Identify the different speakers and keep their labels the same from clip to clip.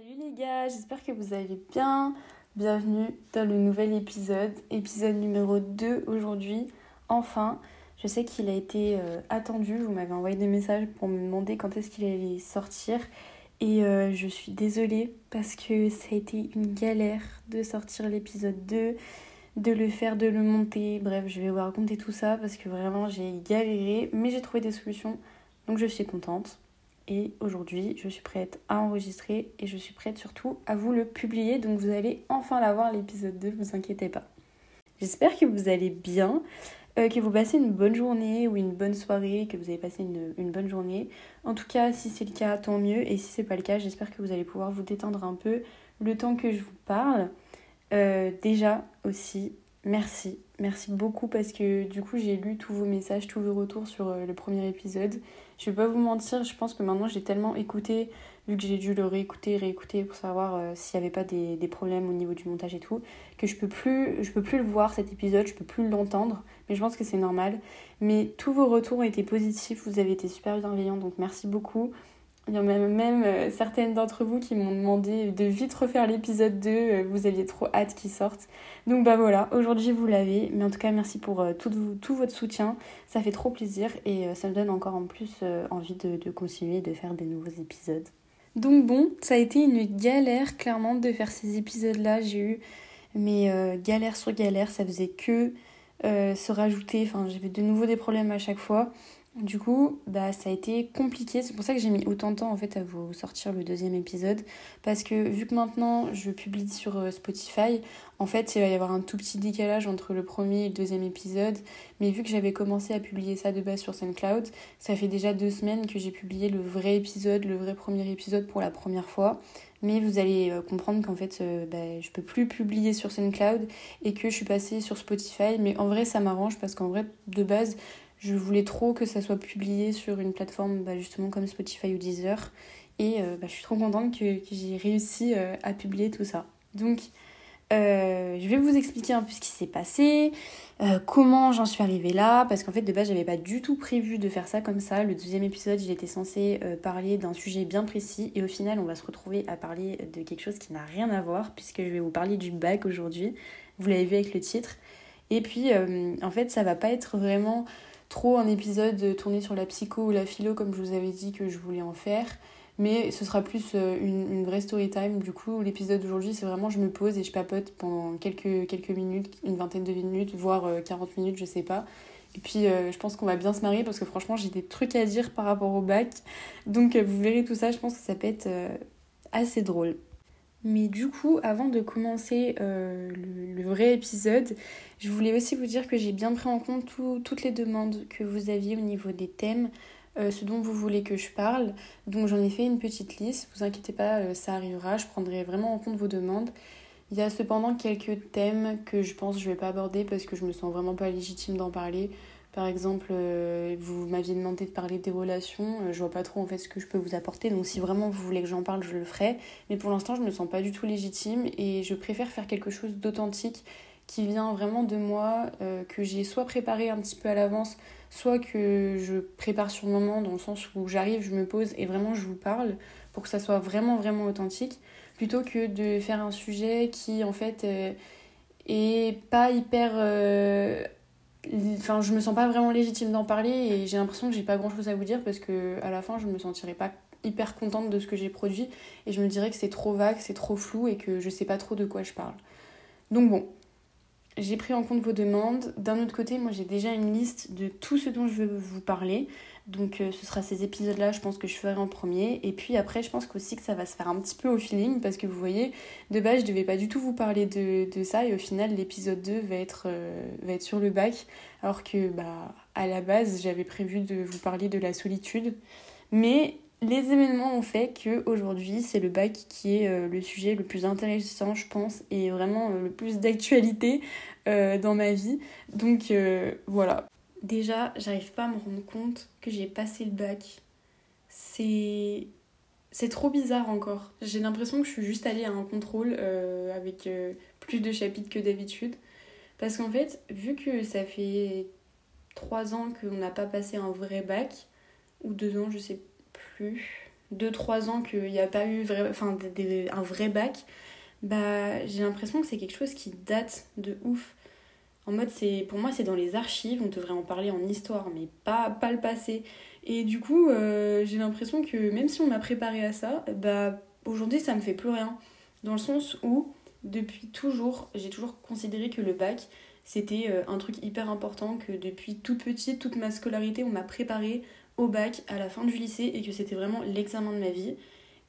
Speaker 1: Salut les gars, j'espère que vous allez bien. Bienvenue dans le nouvel épisode, épisode numéro 2 aujourd'hui. Enfin, je sais qu'il a été euh, attendu, vous m'avez envoyé des messages pour me demander quand est-ce qu'il allait sortir. Et euh, je suis désolée parce que ça a été une galère de sortir l'épisode 2, de le faire, de le monter. Bref, je vais vous raconter tout ça parce que vraiment j'ai galéré, mais j'ai trouvé des solutions. Donc je suis contente. Et aujourd'hui, je suis prête à enregistrer et je suis prête surtout à vous le publier. Donc vous allez enfin l'avoir l'épisode 2, vous inquiétez pas. J'espère que vous allez bien, euh, que vous passez une bonne journée ou une bonne soirée, que vous avez passé une, une bonne journée. En tout cas, si c'est le cas, tant mieux. Et si c'est pas le cas, j'espère que vous allez pouvoir vous détendre un peu le temps que je vous parle. Euh, déjà aussi, merci. Merci beaucoup parce que du coup, j'ai lu tous vos messages, tous vos retours sur euh, le premier épisode. Je vais pas vous mentir, je pense que maintenant j'ai tellement écouté, vu que j'ai dû le réécouter, réécouter pour savoir euh, s'il n'y avait pas des, des, problèmes au niveau du montage et tout, que je peux plus, je peux plus le voir cet épisode, je peux plus l'entendre, mais je pense que c'est normal. Mais tous vos retours ont été positifs, vous avez été super bienveillants, donc merci beaucoup. Il y en a même euh, certaines d'entre vous qui m'ont demandé de vite refaire l'épisode 2, euh, vous aviez trop hâte qu'il sorte. Donc bah voilà, aujourd'hui vous l'avez, mais en tout cas merci pour euh, tout, tout, votre soutien, ça fait trop plaisir et ça me donne encore en plus envie de, de continuer de faire des nouveaux épisodes. Donc bon, ça a été une galère clairement de faire ces épisodes-là, j'ai eu mes euh, galères sur galères, ça faisait que se rajouter, enfin j'avais de nouveau des problèmes à chaque fois. Du coup, bah, ça a été compliqué. C'est pour ça que j'ai mis autant de temps en fait à vous sortir le deuxième épisode. Parce que vu que maintenant je publie sur euh, Spotify, en fait il va y avoir un tout petit décalage entre le premier et le deuxième épisode. Mais vu que j'avais commencé à publier ça de base sur SoundCloud, ça fait déjà deux semaines que j'ai publié le vrai épisode, le vrai premier épisode pour la première fois. Mais vous allez euh, comprendre qu'en fait euh, bah, je peux plus publier sur SoundCloud et que je suis passée sur Spotify. Mais en vrai ça m'arrange parce qu'en vrai de base je voulais trop que ça soit publié sur une plateforme bah, justement comme Spotify ou Deezer. Et euh, bah, je suis trop contente que, j'ai réussi euh, à publier tout ça. Donc, euh, je vais vous expliquer un peu ce qui s'est passé, comment j'en suis arrivée là, parce qu'en fait de base j'avais pas du tout prévu de faire ça comme ça. Le deuxième épisode j'étais censée parler d'un sujet bien précis et au final on va se retrouver à parler de quelque chose qui n'a rien à voir puisque je vais vous parler du bac aujourd'hui. Vous l'avez vu avec le titre. Et puis en fait ça va pas être vraiment trop un épisode tourné sur la psycho ou la philo comme je vous avais dit que je voulais en faire. Mais ce sera plus une, une vraie story time. Du coup, l'épisode d'aujourd'hui, c'est vraiment je me pose et je papote pendant quelques, quelques minutes, une vingtaine de minutes, voire 40 minutes, je sais pas. Et puis, euh, je pense qu'on va bien se marier parce que franchement, j'ai des trucs à dire par rapport au bac. Donc, euh, vous verrez tout ça, je pense que ça peut être euh, assez drôle. Mais du coup, avant de commencer euh, le, vrai épisode, je voulais aussi vous dire que j'ai bien pris en compte tout, toutes les demandes que vous aviez au niveau des thèmes, euh, ce dont vous voulez que je parle. Donc j'en ai fait une petite liste, vous inquiétez pas, euh, ça arrivera, je prendrai vraiment en compte vos demandes. Il y a cependant quelques thèmes que je pense que je vais pas aborder parce que je me sens vraiment pas légitime d'en parler. Par exemple, euh, vous m'aviez demandé de parler des relations, euh, je vois pas trop en fait ce que je peux vous apporter, donc si vraiment vous voulez que j'en parle, je le ferai. Mais pour l'instant, je me sens pas du tout légitime et je préfère faire quelque chose d'authentique qui vient vraiment de moi, euh, que j'ai soit préparé un petit peu à l'avance, soit que je prépare sur le moment, dans le sens où j'arrive, je me pose et vraiment je vous parle pour que ça soit vraiment vraiment authentique, plutôt que de faire un sujet qui en fait euh, est pas hyper enfin je me sens pas vraiment légitime d'en parler et j'ai l'impression que j'ai pas grand chose à vous dire parce que à la fin je me sentirais pas hyper contente de ce que j'ai produit et je me dirais que c'est trop vague, c'est trop flou et que je sais pas trop de quoi je parle. Donc bon, j'ai pris en compte vos demandes. D'un autre côté, moi j'ai déjà une liste de tout ce dont je veux vous parler. Donc euh, ce sera ces épisodes-là, je pense que je ferai en premier. Et puis après, je pense qu'aussi que ça va se faire un petit peu au feeling parce que vous voyez, de base, je devais pas du tout vous parler de, de ça et au final, l'épisode 2 va être, euh, va être sur le bac. Alors que bah, à la base, j'avais prévu de vous parler de la solitude. Mais les événements ont fait que aujourd'hui c'est le bac qui est euh, le sujet le plus intéressant je pense et vraiment le plus d'actualité dans ma vie donc voilà déjà j'arrive pas à me rendre compte que j'ai passé le bac. C'est c'est trop bizarre encore. J'ai l'impression que je suis juste allée à un contrôle euh, avec plus de chapitres que d'habitude. Parce qu'en fait vu que ça fait trois ans qu'on n'a pas passé un vrai bac ou deux ans je sais plus 2-3 ans qu'il n'y a pas eu vrai, enfin, un vrai bac, bah, j'ai l'impression que c'est quelque chose qui date de ouf. En mode, c'est pour moi, c'est dans les archives, on devrait en parler en histoire, mais pas, pas le passé. Et du coup, euh, j'ai l'impression que même si on m'a préparé à ça, bah, aujourd'hui, ça me fait plus rien. Dans le sens où, depuis toujours, j'ai toujours considéré que le bac, c'était euh, un truc hyper important, que depuis toute petite, toute ma scolarité, on m'a préparé au bac à la fin du lycée et que c'était vraiment l'examen de ma vie.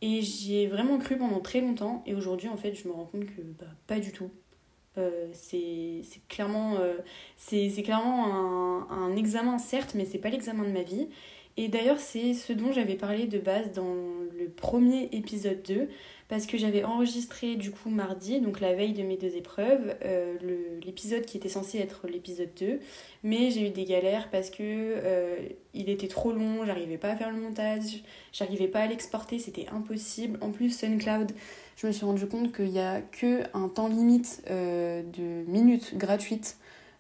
Speaker 1: Et j'y ai vraiment cru pendant très longtemps et aujourd'hui en fait je me rends compte que bah, pas du tout. Euh, c'est clairement, euh, c'est clairement un, un, examen certes mais c'est pas l'examen de ma vie. Et d'ailleurs c'est ce dont j'avais parlé de base dans le premier épisode 2 parce que j'avais enregistré du coup mardi, donc la veille de mes deux épreuves, euh, l'épisode qui était censé être l'épisode 2, mais j'ai eu des galères parce que euh, il était trop long, j'arrivais pas à faire le montage, j'arrivais pas à l'exporter, c'était impossible. En plus, SoundCloud, je me suis rendu compte qu'il y a que un temps limite euh, de minutes gratuites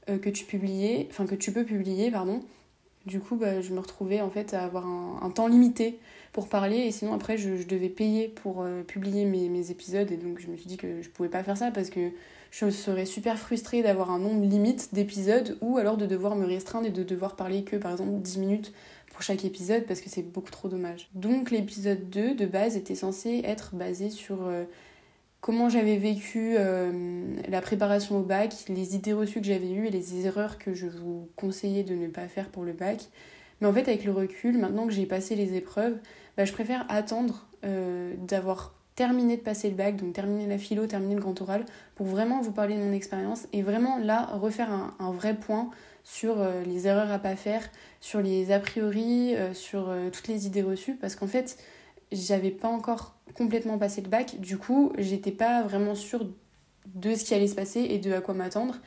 Speaker 1: que tu publiais, enfin que tu peux publier, pardon. Du coup, bah, je me retrouvais en fait à avoir un, temps limité pour parler et sinon après je, devais payer pour euh, publier mes, épisodes et donc je me suis dit que je pouvais pas faire ça parce que je serais super frustrée d'avoir un nombre limite d'épisodes ou alors de devoir me restreindre et de devoir parler que par exemple 10 minutes pour chaque épisode parce que c'est beaucoup trop dommage. Donc l'épisode 2 de base était censé être basé sur euh, comment j'avais vécu euh, la préparation au bac, les idées reçues que j'avais eues et les erreurs que je vous conseillais de ne pas faire pour le bac. Mais en fait, avec le recul, maintenant que j'ai passé les épreuves, bah, je préfère attendre euh, d'avoir terminé de passer le bac, donc terminer la philo, terminer le grand oral, pour vraiment vous parler de mon expérience et vraiment là refaire un, vrai point sur euh, les erreurs à pas faire, sur les a priori, sur toutes les idées reçues, parce qu'en fait, j'avais pas encore complètement passé le bac, du coup, j'étais pas vraiment sûre de ce qui allait se passer et de à quoi m'attendre.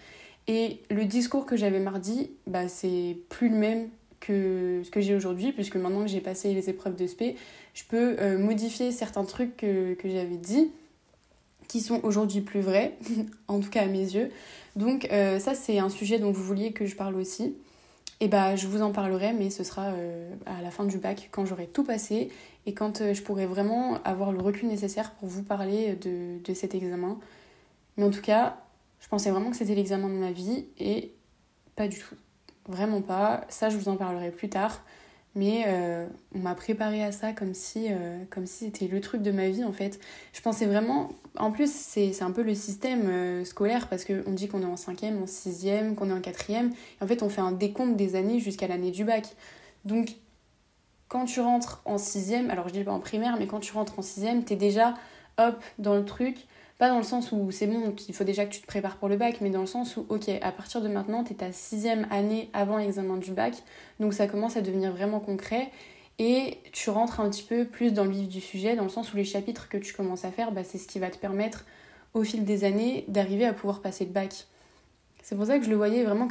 Speaker 1: Et le discours que j'avais mardi, bah, c'est plus le même que ce que j'ai aujourd'hui, puisque maintenant que j'ai passé les épreuves de SP, je peux euh, modifier certains trucs que, que j'avais dit, qui sont aujourd'hui plus vrais, en tout cas à mes yeux. Donc euh, ça, c'est un sujet dont vous vouliez que je parle aussi. Et bah, je vous en parlerai, mais ce sera euh, à la fin du bac, quand j'aurai tout passé et quand je pourrai vraiment avoir le recul nécessaire pour vous parler de, de cet examen. Mais en tout cas, je pensais vraiment que c'était l'examen de ma vie et pas du tout. Vraiment pas. Ça, je vous en parlerai plus tard. Mais euh, on m'a préparé à ça comme si euh, comme si c'était le truc de ma vie en fait. Je pensais vraiment. En plus, c'est un peu le système scolaire parce qu'on dit qu'on est en cinquième, en sixième, qu'on est en quatrième. Et en fait, on fait un décompte des années jusqu'à l'année du bac. Donc, quand tu rentres en sixième, alors je dis pas en primaire, mais quand tu rentres en sixième, t'es déjà hop dans le truc. Pas dans le sens où c'est bon, qu'il faut déjà que tu te prépares pour le bac, mais dans le sens où, ok, à partir de maintenant, t'es ta sixième année avant l'examen du bac, donc ça commence à devenir vraiment concret. Et tu rentres un petit peu plus dans le vif du sujet, dans le sens où les chapitres que tu commences à faire, bah, c'est ce qui va te permettre au fil des années d'arriver à pouvoir passer le bac. C'est pour ça que je le voyais vraiment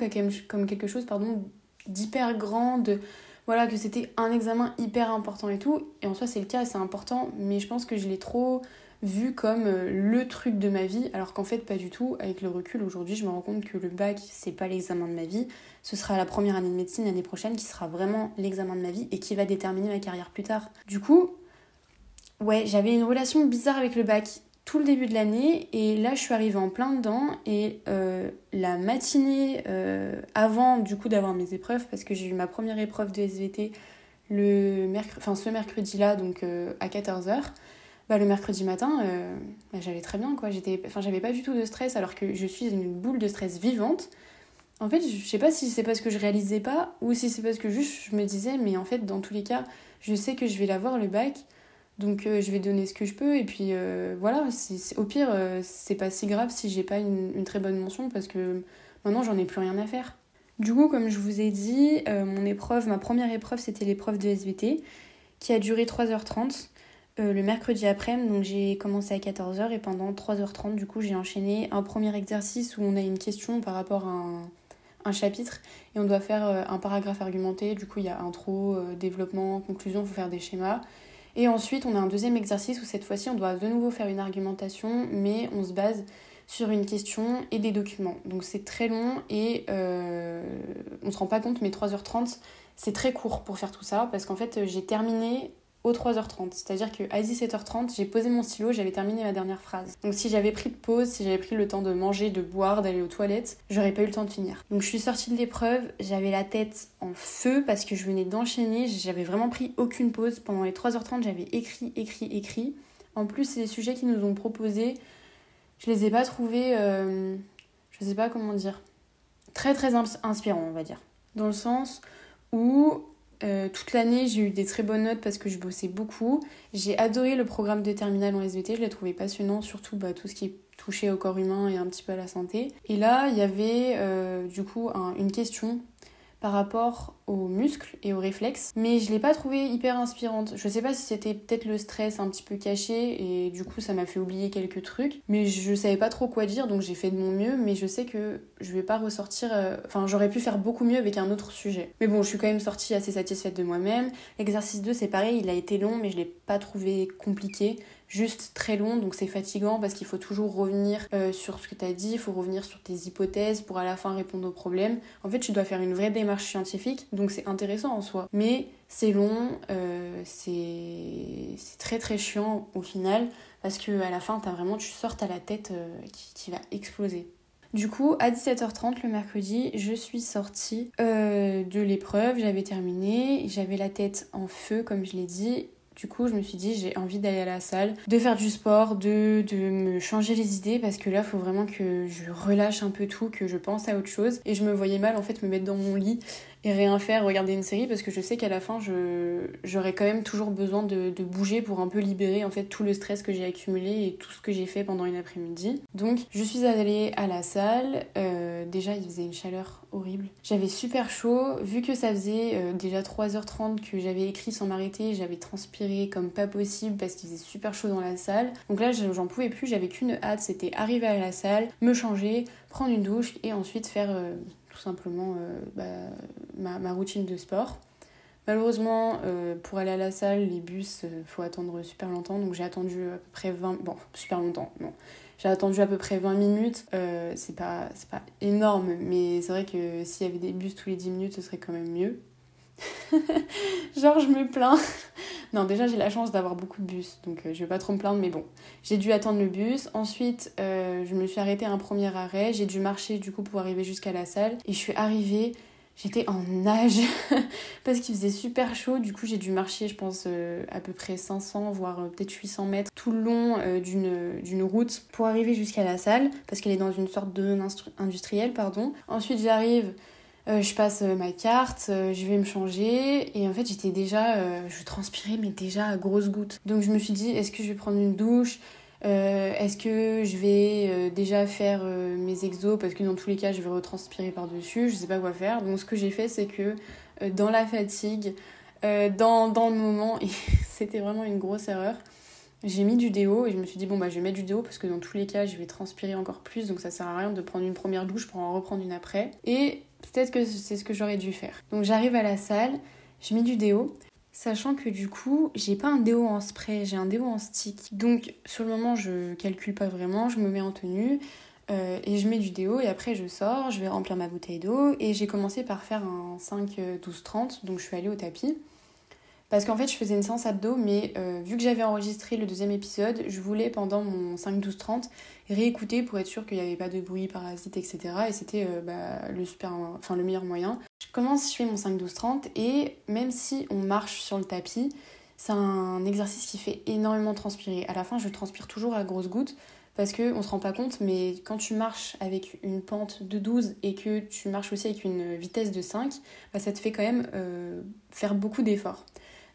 Speaker 1: comme quelque chose pardon, d'hyper grand, voilà, que c'était un examen hyper important et tout. Et en soi, c'est le cas, c'est important, mais je pense que je l'ai trop vu comme euh, le truc de ma vie, alors qu'en fait, pas du tout. Avec le recul, aujourd'hui, je me rends compte que le bac, c'est pas l'examen de ma vie. Ce sera la première année de médecine l'année prochaine qui sera vraiment l'examen de ma vie et qui va déterminer ma carrière plus tard. Du coup, ouais, j'avais une relation bizarre avec le bac tout le début de l'année et là je suis arrivée en plein dedans et euh, la matinée euh, avant du coup d'avoir mes épreuves parce que j'ai eu ma première épreuve de SVT le ce mercredi là donc à 14h bah, le mercredi matin bah, j'allais très bien quoi. J'étais enfin j'avais pas du tout de stress alors que je suis une boule de stress vivante. En fait je sais pas si c'est parce que je réalisais pas ou si c'est parce que juste je me disais mais en fait dans tous les cas je sais que je vais l'avoir le bac. Donc euh, je vais donner ce que je peux. Et puis euh, voilà, au pire euh, c'est pas si grave si j'ai pas une, très bonne mention parce que maintenant j'en ai plus rien à faire. Du coup comme je vous ai dit, mon épreuve, ma première épreuve c'était l'épreuve de SVT qui a duré 3h30 le mercredi après-midi, donc j'ai commencé à 14h et pendant 3h30 du coup j'ai enchaîné un premier exercice où on a une question par rapport à un, chapitre et on doit faire un paragraphe argumenté, du coup il y a intro, développement, conclusion, il faut faire des schémas. Et ensuite, on a un deuxième exercice où cette fois-ci, on doit de nouveau faire une argumentation, mais on se base sur une question et des documents. Donc c'est très long et euh, on se rend pas compte, mais 3h30, c'est très court pour faire tout ça, parce qu'en fait, j'ai terminé aux 3h30. C'est-à-dire qu'à 17h30, j'ai posé mon stylo, j'avais terminé ma dernière phrase. Donc si j'avais pris de pause, si j'avais pris le temps de manger, de boire, d'aller aux toilettes, j'aurais pas eu le temps de finir. Donc je suis sortie de l'épreuve, j'avais la tête en feu parce que je venais d'enchaîner, j'avais vraiment pris aucune pause. Pendant les 3h30, j'avais écrit, écrit, écrit. En plus, les sujets qu'ils nous ont proposés, je les ai pas trouvés, euh, je sais pas comment dire, très très inspirants, on va dire. Dans le sens où euh, toute l'année, j'ai eu des très bonnes notes parce que je bossais beaucoup. J'ai adoré le programme de terminale en SVT, je l'ai trouvé passionnant, surtout bah, tout ce qui touché au corps humain et un petit peu à la santé. Et là, il y avait euh, du coup une question par rapport aux muscles et aux réflexes, mais je l'ai pas trouvée hyper inspirante. Je sais pas si c'était peut-être le stress un petit peu caché et du coup ça m'a fait oublier quelques trucs, mais je savais pas trop quoi dire donc j'ai fait de mon mieux, mais je sais que je vais pas ressortir. Euh, enfin, j'aurais pu faire beaucoup mieux avec un autre sujet. Mais bon, je suis quand même sortie assez satisfaite de moi-même. L'exercice 2, c'est pareil, il a été long, mais je l'ai pas trouvé compliqué juste très long, donc c'est fatigant parce qu'il faut toujours revenir euh, sur ce que tu as dit, il faut revenir sur tes hypothèses pour à la fin répondre aux problèmes. En fait, tu dois faire une vraie démarche scientifique, donc c'est intéressant en soi. Mais c'est long, euh, c'est très très chiant au final parce que à la fin, as vraiment, tu sortes à la tête euh, qui, qui va exploser. Du coup, à 17h30 le mercredi, je suis sortie de l'épreuve, j'avais terminé, j'avais la tête en feu comme je l'ai dit, du coup, je me suis dit, j'ai envie d'aller à la salle, de faire du sport, de, de me changer les idées parce que là, il faut vraiment que je relâche un peu tout, que je pense à autre chose. Et je me voyais mal en fait me mettre dans mon lit et rien faire, regarder une série parce que je sais qu'à la fin j'aurais quand même toujours besoin de, de, bouger pour un peu libérer en fait tout le stress que j'ai accumulé et tout ce que j'ai fait pendant une après-midi. Donc je suis allée à la salle, euh, déjà il faisait une chaleur horrible. J'avais super chaud, vu que ça faisait euh, déjà 3h30 que j'avais écrit sans m'arrêter, j'avais transpiré comme pas possible parce qu'il faisait super chaud dans la salle. Donc là j'en pouvais plus, j'avais qu'une hâte, c'était arriver à la salle, me changer, prendre une douche et ensuite faire euh, tout simplement euh, bah, ma, ma, routine de sport. Malheureusement, euh, pour aller à la salle, les bus, il euh, faut attendre super longtemps. Donc j'ai attendu à peu près 20... Bon, super longtemps, non. J'ai attendu à peu près 20 minutes. c'est pas, pas énorme, mais c'est vrai que s'il y avait des bus tous les 10 minutes, ce serait quand même mieux. Genre, je me plains. non, déjà, j'ai la chance d'avoir beaucoup de bus, donc je vais pas trop me plaindre, mais bon. J'ai dû attendre le bus. Ensuite, je me suis arrêtée à un premier arrêt. J'ai dû marcher, du coup, pour arriver jusqu'à la salle. Et je suis arrivée J'étais en nage parce qu'il faisait super chaud. Du coup, j'ai dû marcher, je pense, euh, à peu près 500, voire euh, peut-être 800 mètres tout le long euh, d'une route pour arriver jusqu'à la salle parce qu'elle est dans une sorte de industrielle, pardon. Ensuite, j'arrive, je passe ma carte, je vais me changer et en fait, j'étais déjà, je transpirais, mais déjà à grosses gouttes. Donc, je me suis dit, est-ce que je vais prendre une douche? Euh, est-ce que je vais euh, déjà faire euh, mes exos? Parce que dans tous les cas je vais retranspirer par-dessus, je sais pas quoi faire. Donc ce que j'ai fait c'est que dans la fatigue, dans, dans le moment, et c'était vraiment une grosse erreur, j'ai mis du déo et je me suis dit bon bah je vais mettre du déo parce que dans tous les cas je vais transpirer encore plus donc ça sert à rien de prendre une première douche pour en reprendre une après. Et peut-être que c'est ce que j'aurais dû faire. Donc j'arrive à la salle, je mets du déo. Sachant que du coup, j'ai pas un déo en spray, j'ai un déo en stick. Donc sur le moment, je calcule pas vraiment, je me mets en tenue euh, et je mets du déo et après je sors, je vais remplir ma bouteille d'eau et j'ai commencé par faire un 5-12-30, donc je suis allée au tapis. Parce qu'en fait, je faisais une séance abdos, mais euh, vu que j'avais enregistré le deuxième épisode, je voulais pendant mon 5-12-30 réécouter pour être sûr qu'il n'y avait pas de bruit, parasite, etc. Et c'était euh, bah, le, super, enfin, le meilleur moyen. Je commence, je fais mon 5-12-30 et même si on marche sur le tapis, c'est un exercice qui fait énormément transpirer. À la fin, je transpire toujours à grosses gouttes parce qu'on ne se rend pas compte, mais quand tu marches avec une pente de 12 et que tu marches aussi avec une vitesse de 5, bah, ça te fait quand même euh, faire beaucoup d'efforts.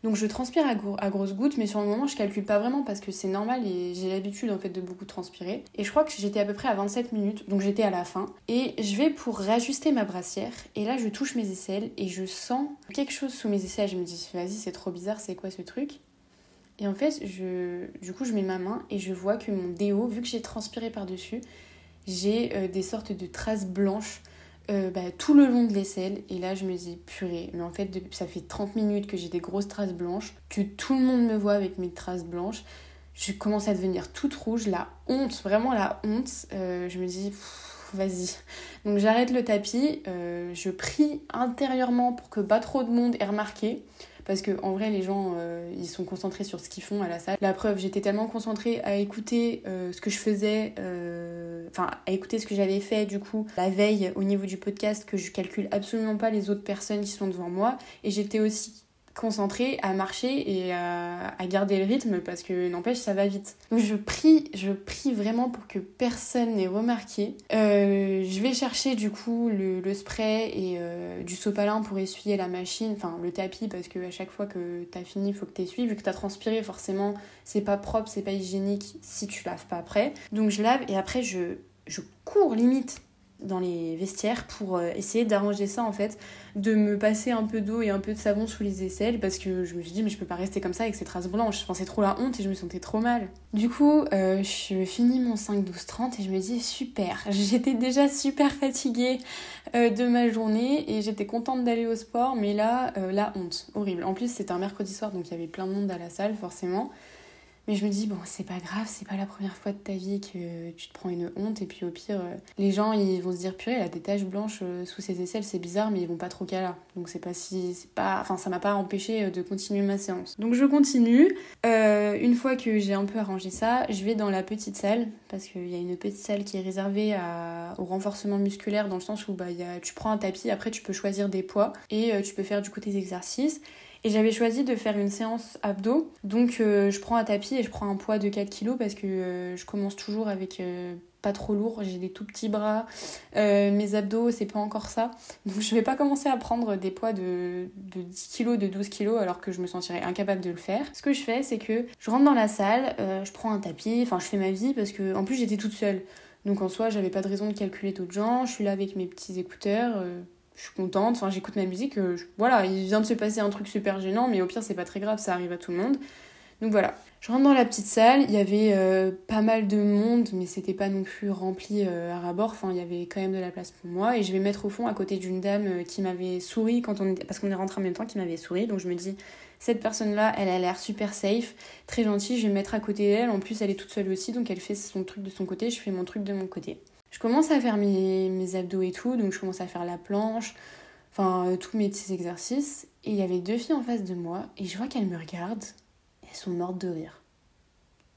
Speaker 1: Donc je transpire à, grosses gouttes, mais sur le moment je calcule pas vraiment parce que c'est normal et j'ai l'habitude en fait de beaucoup transpirer. Et je crois que j'étais à peu près à 27 minutes, donc j'étais à la fin. Et je vais pour réajuster ma brassière, et là je touche mes aisselles et je sens quelque chose sous mes aisselles. Je me dis vas-y c'est trop bizarre, c'est quoi ce truc? Et en fait je, du coup je mets ma main et je vois que mon déo, vu que j'ai transpiré par-dessus, j'ai euh, des sortes de traces blanches euh, bah, tout le long de l'aisselle. Et là, je me dis, purée, mais en fait, ça fait 30 minutes que j'ai des grosses traces blanches, que tout le monde me voit avec mes traces blanches. Je commence à devenir toute rouge, la honte, vraiment la honte. Euh, je me dis, vas-y. Donc j'arrête le tapis, euh, je prie intérieurement pour que pas trop de monde ait remarqué. Parce que en vrai les gens euh, ils sont concentrés sur ce qu'ils font à la salle. La preuve, j'étais tellement concentrée à écouter euh, ce que je faisais, euh, enfin à écouter ce que j'avais fait du coup la veille au niveau du podcast que je calcule absolument pas les autres personnes qui sont devant moi et j'étais aussi concentrée à marcher et à, garder le rythme parce que n'empêche ça va vite. Donc je prie, je prie vraiment pour que personne n'ait remarqué. Euh, je vais chercher du coup le, spray et euh, du sopalin pour essuyer la machine, enfin le tapis parce que à chaque fois que t'as fini faut que t'essuies vu que t'as transpiré forcément c'est pas propre, c'est pas hygiénique si tu laves pas après. Donc je lave et après je, je cours limite dans les vestiaires pour euh, essayer d'arranger ça en fait, de me passer un peu d'eau et un peu de savon sous les aisselles parce que je me suis dit mais je peux pas rester comme ça avec ces traces blanches, je pensais trop la honte et je me sentais trop mal. Du coup, euh, je finis mon 5-12-30 et je me dis super, j'étais déjà super fatiguée euh, de ma journée et j'étais contente d'aller au sport mais là, la honte, horrible. En plus c'était un mercredi soir donc il y avait plein de monde à la salle forcément. Mais je me dis, bon, c'est pas grave, c'est pas la première fois de ta vie que tu te prends une honte. Et puis au pire, euh, les gens, ils vont se dire, purée, elle a des taches blanches euh, sous ses aisselles, c'est bizarre, mais ils vont pas trop là. Donc c'est pas si. pas Enfin, ça m'a pas empêché euh, de continuer ma séance. Donc je continue. une fois que j'ai un peu arrangé ça, je vais dans la petite salle, parce qu'il y a une petite salle qui est réservée à... au renforcement musculaire, dans le sens où bah, tu prends un tapis, après tu peux choisir des poids et tu peux faire du coup tes exercices. Et j'avais choisi de faire une séance abdos. Donc euh, je prends un tapis et je prends un poids de 4 kg parce que euh, je commence toujours avec euh, pas trop lourd. J'ai des tout petits bras. mes abdos, c'est pas encore ça. Donc je vais pas commencer à prendre des poids de, de 10 kg, de 12 kg alors que je me sentirais incapable de le faire. Ce que je fais, c'est que je rentre dans la salle, je prends un tapis, enfin je fais ma vie parce que en plus j'étais toute seule. Donc en soi, j'avais pas de raison de calculer d'autres gens. Je suis là avec mes petits écouteurs je suis contente, enfin j'écoute ma musique, euh, voilà, il vient de se passer un truc super gênant, mais au pire c'est pas très grave, ça arrive à tout le monde. Donc voilà, je rentre dans la petite salle, il y avait euh, pas mal de monde, mais c'était pas non plus rempli euh, à rabord, enfin il y avait quand même de la place pour moi, et je vais mettre au fond à côté d'une dame qui m'avait souri quand on parce qu'on est rentré en même temps, qui m'avait souri, donc je me dis cette personne-là, elle a l'air super safe, très gentille, je vais me mettre à côté d'elle, en plus elle est toute seule aussi, donc elle fait son truc de son côté, je fais mon truc de mon côté. Je commence à faire mes, abdos et tout, donc je commence à faire la planche, enfin euh, tous mes petits exercices. Et il y avait deux filles en face de moi, et je vois qu'elles me regardent, elles sont mortes de rire.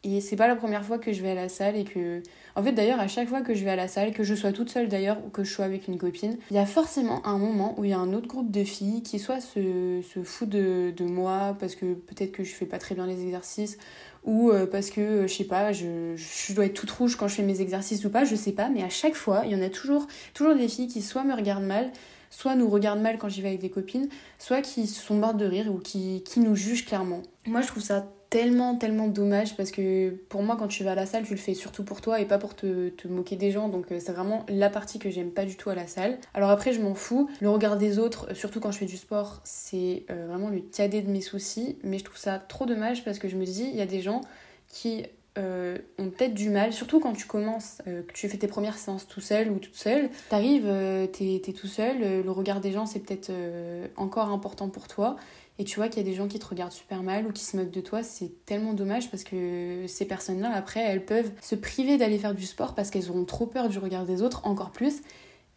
Speaker 1: Et c'est pas la première fois que je vais à la salle et que. En fait, d'ailleurs, à chaque fois que je vais à la salle, que je sois toute seule d'ailleurs ou que je sois avec une copine, il y a forcément un moment où il y a un autre groupe de filles qui soit se, se fout de, de moi parce que peut-être que je fais pas très bien les exercices ou euh, parce que, euh, je sais pas, je, je, dois être toute rouge quand je fais mes exercices ou pas, je sais pas, mais à chaque fois, il y en a toujours, toujours des filles qui soit me regardent mal, soit nous regardent mal quand j'y vais avec des copines, soit qui sont mortes de rire ou qui, qui nous jugent clairement. Moi, je trouve ça tellement, tellement dommage parce que pour moi, quand tu vas à la salle, tu le fais surtout pour toi et pas pour te, te moquer des gens. Donc, euh, c'est vraiment la partie que j'aime pas du tout à la salle. Alors, après, je m'en fous. Le regard des autres, euh, surtout quand je fais du sport, c'est euh, vraiment le cadet de mes soucis. Mais je trouve ça trop dommage parce que je me dis, il y a des gens qui ont peut-être du mal, surtout quand tu commences, que tu fais tes premières séances tout seul ou toute seule, t'arrives, t'es es tout seul, le regard des gens c'est peut-être encore important pour toi, et tu vois qu'il y a des gens qui te regardent super mal ou qui se moquent de toi, c'est tellement dommage parce que ces personnes-là, après, elles peuvent se priver d'aller faire du sport parce qu'elles auront trop peur du regard des autres, encore plus.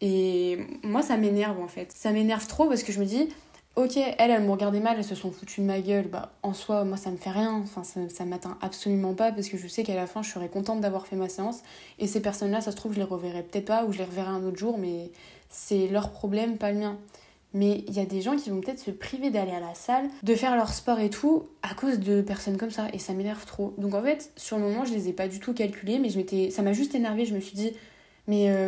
Speaker 1: Et moi, ça m'énerve en fait. Ça m'énerve trop parce que je me dis, ok, elles, elles m'ont regardé mal, elles se sont foutues de ma gueule. Bah, en soi, moi, ça me fait rien. Enfin, ça, ça m'atteint absolument pas parce que je sais qu'à la fin, je serai contente d'avoir fait ma séance. Et ces personnes-là, ça se trouve, je les reverrai peut-être pas ou je les reverrai un autre jour, mais c'est leur problème, pas le mien. Mais il y a des gens qui vont peut-être se priver d'aller à la salle, de faire leur sport et tout, à cause de personnes comme ça. Et ça m'énerve trop. Donc en fait, sur le moment, je les ai pas du tout calculés, mais je ça m'a juste énervé. Je me suis dit, mais euh,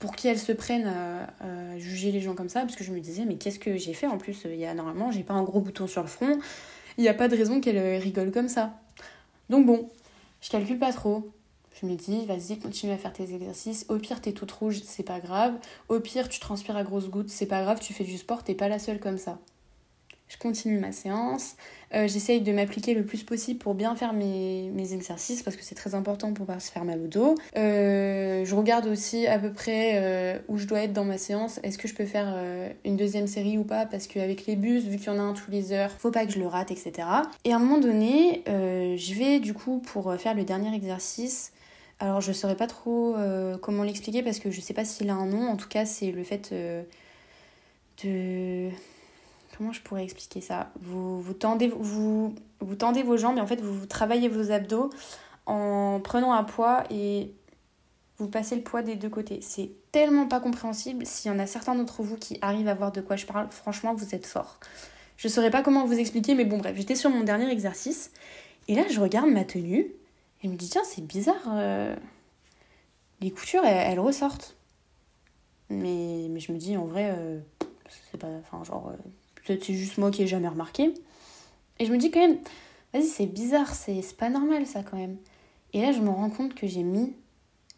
Speaker 1: pour qui elles se prennent à, juger les gens comme ça Parce que je me disais, mais qu'est-ce que j'ai fait En plus, il y a normalement, j'ai pas un gros bouton sur le front. Il n'y a pas de raison qu'elles euh, rigolent comme ça. Donc bon, je calcule pas trop. Je me dis, vas-y, continue à faire tes exercices. Au pire, t'es toute rouge, c'est pas grave. Au pire, tu transpires à grosses gouttes, c'est pas grave, tu fais du sport, t'es pas la seule comme ça. Je continue ma séance. Euh, j'essaye de m'appliquer le plus possible pour bien faire mes, exercices parce que c'est très important pour pas se faire mal au dos. Euh, je regarde aussi à peu près euh, où je dois être dans ma séance. Est-ce que je peux faire une deuxième série ou pas? Parce qu'avec les bus, vu qu'il y en a un tous les heures, faut pas que je le rate, etc. Et à un moment donné, je vais du coup pour faire le dernier exercice alors je saurais pas trop euh, comment l'expliquer parce que je sais pas s'il a un nom. En tout cas, c'est le fait euh, de comment je pourrais expliquer ça? Vous, tendez, vos jambes et en fait vous travaillez vos abdos en prenant un poids et vous passez le poids des deux côtés. C'est tellement pas compréhensible. S'il y en a certains d'entre vous qui arrivent à voir de quoi je parle, franchement, vous êtes forts. Je saurais pas comment vous expliquer, mais bon, bref, j'étais sur mon dernier exercice. Et là, je regarde ma tenue. Je me dis, tiens, c'est bizarre. Euh, les coutures, elles, ressortent. Mais, mais je me dis, en vrai, euh, c'est pas. Enfin, genre, euh, peut-être c'est juste moi qui ai jamais remarqué. Et je me dis quand même, vas-y, c'est bizarre, c'est pas normal ça quand même. Et là, je me rends compte que j'ai mis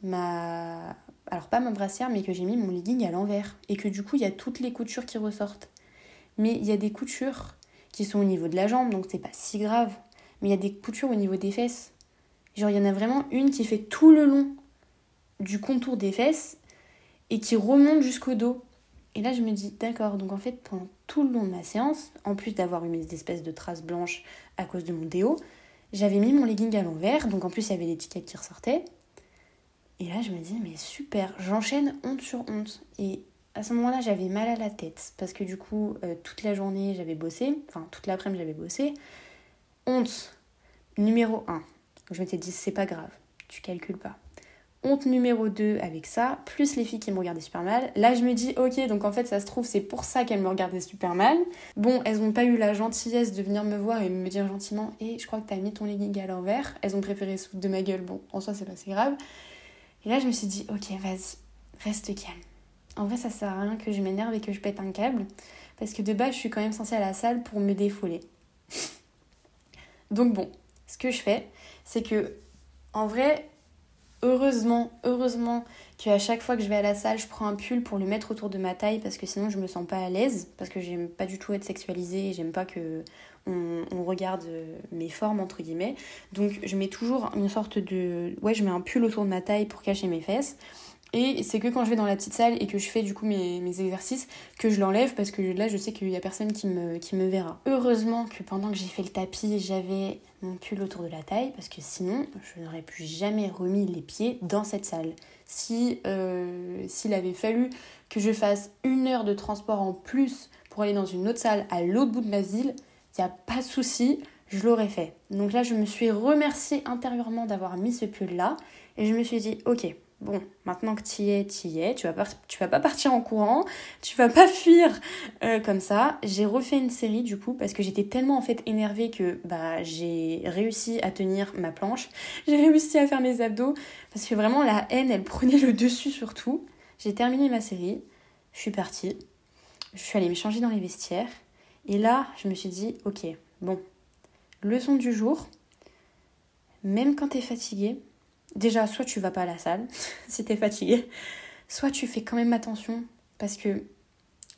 Speaker 1: ma. Alors, pas ma brassière, mais que j'ai mis mon legging à l'envers. Et que du coup, il y a toutes les coutures qui ressortent. Mais il y a des coutures qui sont au niveau de la jambe, donc c'est pas si grave. Mais il y a des coutures au niveau des fesses. Genre, il y en a vraiment une qui fait tout le long du contour des fesses et qui remonte jusqu'au dos. Et là, je me dis, d'accord, donc en fait, pendant tout le long de ma séance, en plus d'avoir eu mes espèces de traces blanches à cause de mon déo, j'avais mis mon legging à l'envers, donc en plus, il y avait l'étiquette qui ressortait. Et là, je me dis, mais super, j'enchaîne honte sur honte. Et à ce moment-là, j'avais mal à la tête parce que du coup, euh, toute la journée, j'avais bossé, enfin, toute l'après-midi, j'avais bossé. Honte numéro 1. Je m'étais dit, c'est pas grave, tu calcules pas. Honte numéro 2 avec ça, plus les filles qui me regardaient super mal. Là, je me dis, ok, donc en fait, ça se trouve, c'est pour ça qu'elles me regardaient super mal. Bon, elles n'ont pas eu la gentillesse de venir me voir et me dire gentiment, et eh, je crois que t'as mis ton legging à l'envers. Elles ont préféré se de ma gueule. Bon, en soi, c'est pas si grave. Et là, je me suis dit, ok, vas-y, reste calme. En vrai, ça sert à rien que je m'énerve et que je pète un câble. Parce que de base, je suis quand même censée à la salle pour me défouler. Donc bon, ce que je fais, c'est que, en vrai, heureusement, heureusement qu'à chaque fois que je vais à la salle, je prends un pull pour le mettre autour de ma taille parce que sinon je me sens pas à l'aise, parce que j'aime pas du tout être sexualisée j'aime pas que on, regarde mes formes entre guillemets. Donc je mets toujours une sorte de. Ouais, je mets un pull autour de ma taille pour cacher mes fesses. Et c'est que quand je vais dans la petite salle et que je fais du coup mes, exercices que je l'enlève parce que là je sais qu'il y a personne qui me, qui me verra. Heureusement que pendant que j'ai fait le tapis, j'avais mon pull autour de la taille parce que sinon je n'aurais plus jamais remis les pieds dans cette salle. Si euh, s'il avait fallu que je fasse une heure de transport en plus pour aller dans une autre salle à l'autre bout de la ville, il n'y a pas de souci, je l'aurais fait. Donc là je me suis remerciée intérieurement d'avoir mis ce pull là et je me suis dit ok bon, maintenant que tu y es, tu y es, tu vas, pas, vas pas partir en courant, tu vas pas fuir. Euh, comme ça. J'ai refait une série du coup parce que j'étais tellement en fait énervée que bah, j'ai réussi à tenir ma planche, j'ai réussi à faire mes abdos. Parce que vraiment la haine elle prenait le dessus sur tout. J'ai terminé ma série, je suis partie, je suis allée me changer dans les vestiaires. Et là je me suis dit ok, bon, leçon du jour, même quand t'es fatiguée, déjà, soit tu vas pas à la salle si t'es fatigué, soit tu fais quand même attention parce que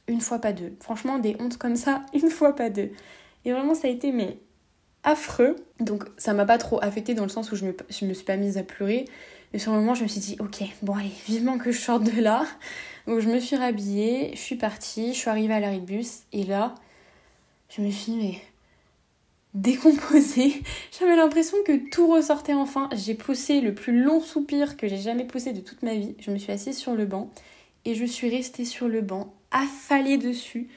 Speaker 1: une fois pas deux. Franchement, des hontes comme ça, une fois pas deux. Et vraiment, ça a été mais affreux. Donc, ça m'a pas trop affecté dans le sens où je me, je me suis pas mise à pleurer. Mais sur le moment, je me suis dit, ok, bon allez, vivement que je sorte de là. Donc, je me suis rhabillée, je suis partie, je suis arrivée à l'arrêt de bus. Et là, je me suis dit, mais décomposée. J'avais l'impression que tout ressortait enfin. J'ai poussé le plus long soupir que j'ai jamais poussé de toute ma vie. Je me suis assise sur le banc et je suis restée sur le banc, affalée dessus,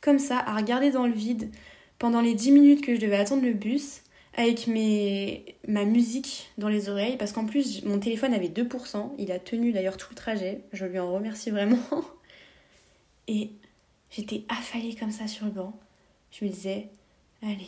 Speaker 1: comme ça, à regarder dans le vide pendant les 10 minutes que je devais attendre le bus avec mes... ma musique dans les oreilles parce qu'en plus mon téléphone avait 2%, il a tenu d'ailleurs tout le trajet, je lui en remercie vraiment. Et j'étais affalée comme ça sur le banc. Je me disais, allez,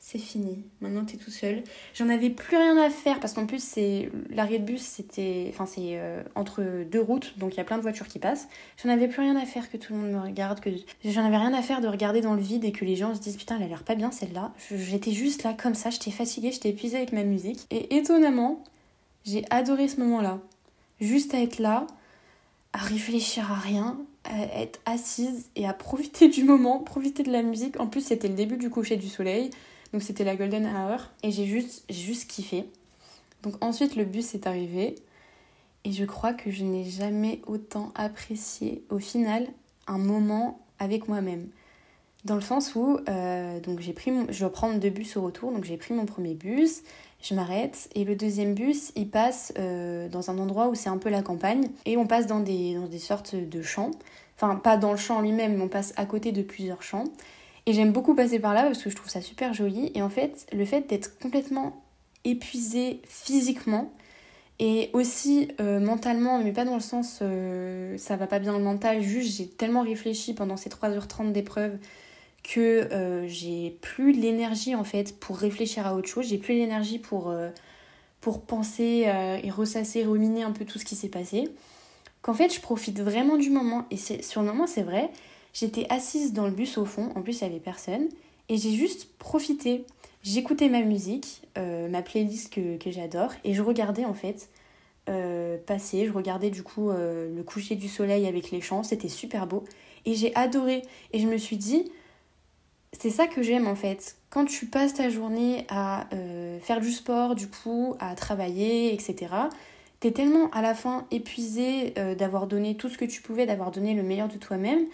Speaker 1: c'est fini, maintenant t'es tout seul. J'en avais plus rien à faire parce qu'en plus c'est l'arrêt de bus c'était enfin c'est euh, entre deux routes donc il y a plein de voitures qui passent. J'en avais plus rien à faire que tout le monde me regarde que j'en avais rien à faire de regarder dans le vide et que les gens se disent putain elle a l'air pas bien celle-là. J'étais juste là comme ça, j'étais fatiguée, j'étais épuisée avec ma musique et étonnamment, j'ai adoré ce moment-là. Juste à être là, à réfléchir à rien, à être assise et à profiter du moment, profiter de la musique. En plus, c'était le début du coucher du soleil. Donc c'était la golden hour et j'ai juste, juste kiffé. Donc ensuite le bus est arrivé et je crois que je n'ai jamais autant apprécié au final un moment avec moi-même. Dans le sens où euh, donc j'ai pris je dois prendre deux bus au retour, donc j'ai pris mon premier bus, je m'arrête et le deuxième bus il passe euh, dans un endroit où c'est un peu la campagne et on passe dans des, dans des sortes de champs. Enfin pas dans le champ lui-même, mais on passe à côté de plusieurs champs. Et j'aime beaucoup passer par là parce que je trouve ça super joli. Et en fait, le fait d'être complètement épuisé physiquement et aussi euh, mentalement, mais pas dans le sens euh, ça va pas bien le mental, juste j'ai tellement réfléchi pendant ces 3h30 d'épreuve que euh, j'ai plus l'énergie en fait pour réfléchir à autre chose, j'ai plus l'énergie pour, pour penser et ressasser, ruminer un peu tout ce qui s'est passé. Qu'en fait je profite vraiment du moment et sur le moment c'est vrai, j'étais assise dans le bus au fond, en plus il y avait personne, et j'ai juste profité. J'écoutais ma musique, euh, ma playlist que, que j'adore, et je regardais en fait euh, passer. Je regardais du coup euh, le coucher du soleil avec les champs, c'était super beau. Et j'ai adoré. Et je me suis dit, c'est ça que j'aime en fait. Quand tu passes ta journée à faire du sport, du coup, à travailler, etc., t'es tellement à la fin épuisé d'avoir donné tout ce que tu pouvais, d'avoir donné le meilleur de toi-même,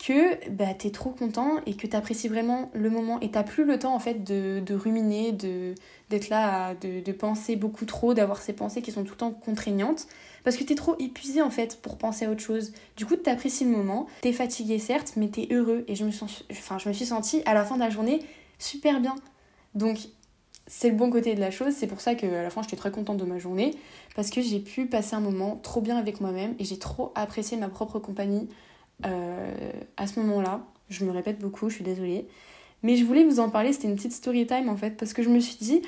Speaker 1: que bah, tu es trop content et que tu apprécies vraiment le moment. Et t'as plus le temps en fait de, de ruminer, d'être là, de, de, penser beaucoup trop, d'avoir ces pensées qui sont tout le temps contraignantes. Parce que tu es trop épuisé en fait pour penser à autre chose. Du coup, tu apprécies le moment, tu es fatigué certes, mais tu es heureux. Et je me, sens, enfin, je me suis sentie à la fin de la journée super bien. Donc c'est le bon côté de la chose, c'est pour ça qu'à la fin j'étais très contente de ma journée. Parce que j'ai pu passer un moment trop bien avec moi-même et j'ai trop apprécié ma propre compagnie à ce moment-là. Je me répète beaucoup, je suis désolée. Mais je voulais vous en parler, c'était une petite story time en fait, parce que je me suis dit,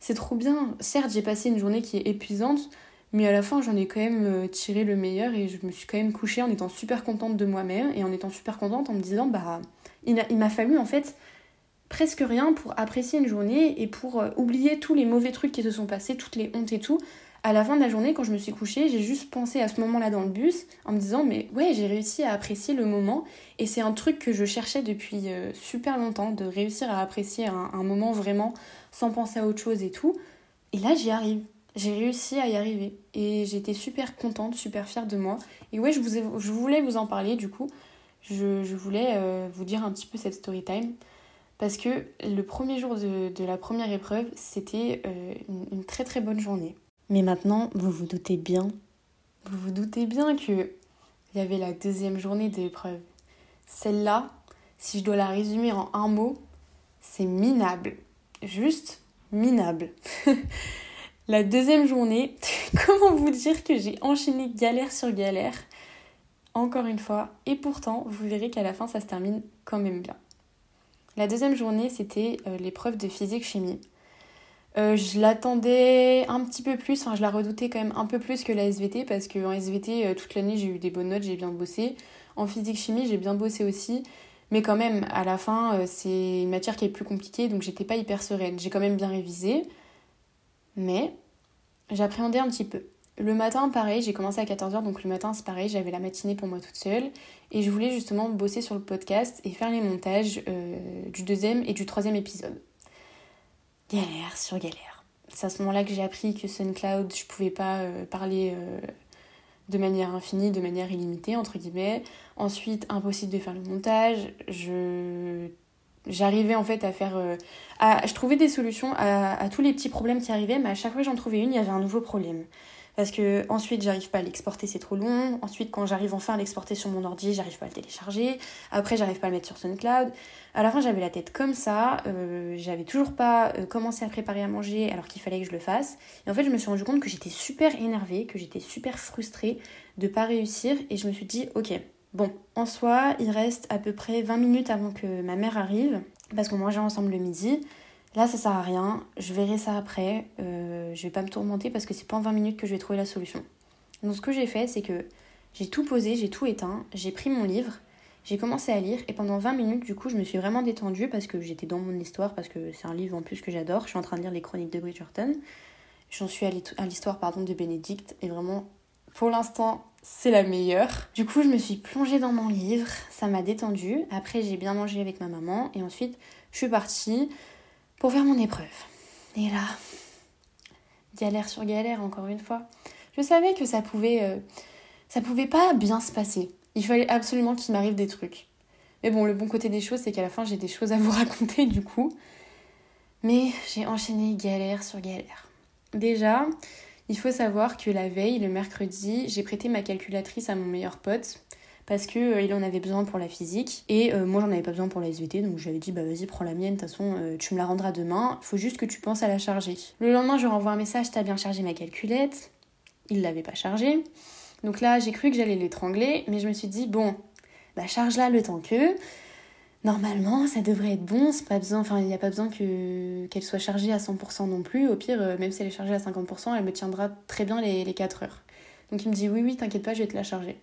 Speaker 1: c'est trop bien. Certes, j'ai passé une journée qui est épuisante, mais à la fin, j'en ai quand même euh, tiré le meilleur et je me suis quand même couchée en étant super contente de moi-même et en étant super contente en me disant, bah, il m'a fallu en fait presque rien pour apprécier une journée et pour euh, oublier tous les mauvais trucs qui se sont passés, toutes les hontes et tout, à la fin de la journée, quand je me suis couchée, j'ai juste pensé à ce moment-là dans le bus en me disant mais ouais, j'ai réussi à apprécier le moment et c'est un truc que je cherchais depuis euh, super longtemps, de réussir à apprécier un, moment vraiment sans penser à autre chose et tout. Et là, j'y arrive. J'ai réussi à y arriver et j'étais super contente, super fière de moi. Et ouais, je, vous je voulais vous en parler du coup. Je, voulais euh, vous dire un petit peu cette story time parce que le premier jour de, la première épreuve, c'était euh, une très très bonne journée. Mais maintenant, vous vous doutez bien, vous vous doutez bien que il y avait la deuxième journée de l'épreuve. Celle-là, si je dois la résumer en un mot, c'est minable. Juste minable. la deuxième journée, comment vous dire que j'ai enchaîné galère sur galère? Encore une fois, et pourtant, vous verrez qu'à la fin, ça se termine quand même bien. La deuxième journée, c'était euh, l'épreuve de physique-chimie. Euh, je l'attendais un petit peu plus, enfin je la redoutais quand même un peu plus que la SVT parce qu'en SVT euh, toute l'année j'ai eu des bonnes notes, j'ai bien bossé. En physique chimie j'ai bien bossé aussi, mais quand même à la fin euh, c'est une matière qui est plus compliquée donc j'étais pas hyper sereine. J'ai quand même bien révisé, mais j'appréhendais un petit peu. Le matin pareil, j'ai commencé à 14h donc le matin c'est pareil, j'avais la matinée pour moi toute seule et je voulais justement bosser sur le podcast et faire les montages du deuxième et du troisième épisode galère sur galère. C'est à ce moment-là que j'ai appris que SoundCloud, je pouvais pas euh, parler euh, de manière infinie, de manière illimitée, entre guillemets. Ensuite, impossible de faire le montage. Je j'arrivais en fait à faire euh, à, je trouvais des solutions à, à, tous les petits problèmes qui arrivaient mais à chaque fois j'en trouvais une il y avait un nouveau problème parce que ensuite j'arrive pas à l'exporter, c'est trop long. Ensuite quand j'arrive enfin à l'exporter sur mon ordi, j'arrive pas à le télécharger. Après j'arrive pas à le mettre sur SoundCloud. À la fin j'avais la tête comme ça, euh, j'avais toujours pas euh, commencé à préparer à manger alors qu'il fallait que je le fasse. Et en fait je me suis rendu compte que j'étais super énervée, que j'étais super frustrée de pas réussir et je me suis dit ok Bon, en soi, il reste à peu près 20 minutes avant que ma mère arrive, parce qu'on mangeait ensemble le midi. Là, ça sert à rien. Je verrai ça après. Euh, je vais pas me tourmenter parce que c'est pas en 20 minutes que je vais trouver la solution. Donc, ce que j'ai fait, c'est que j'ai tout posé, j'ai tout éteint, j'ai pris mon livre, j'ai commencé à lire et pendant 20 minutes, du coup, je me suis vraiment détendue parce que j'étais dans mon histoire, parce que c'est un livre en plus que j'adore. Je suis en train de lire les chroniques de Bridgerton. J'en suis à l'histoire pardon de Bénédicte et vraiment, pour l'instant, c'est la meilleure. Du coup, je me suis plongée dans mon livre, ça m'a détendue. Après, j'ai bien mangé avec ma maman et ensuite, je suis partie pour faire mon épreuve. Et là, galère sur galère encore une fois. Je savais que ça pouvait euh, ça pouvait pas bien se passer. Il fallait absolument qu'il m'arrive des trucs. Mais bon, le bon côté des choses, c'est qu'à la fin, j'ai des choses à vous raconter du coup. Mais j'ai enchaîné galère sur galère. Déjà, il faut savoir que la veille, le mercredi, j'ai prêté ma calculatrice à mon meilleur pote parce que euh, il en avait besoin pour la physique. Et euh, moi j'en avais pas besoin pour la SVT donc j'avais dit bah vas-y prends la mienne de toute façon euh, tu me la rendras demain. Faut juste que tu penses à la charger. Le lendemain je renvoie un message t'as bien chargé ma calculette. Il l'avait pas chargée donc là j'ai cru que j'allais l'étrangler mais je me suis dit bon bah charge la le temps que. Normalement ça devrait être bon c'est pas besoin enfin il n'y a pas besoin que qu'elle soit chargée à 100% non plus. Au pire même si elle est chargée à 50% elle me tiendra très bien les, les 4 heures. Donc il me dit oui oui t'inquiète pas je vais te la charger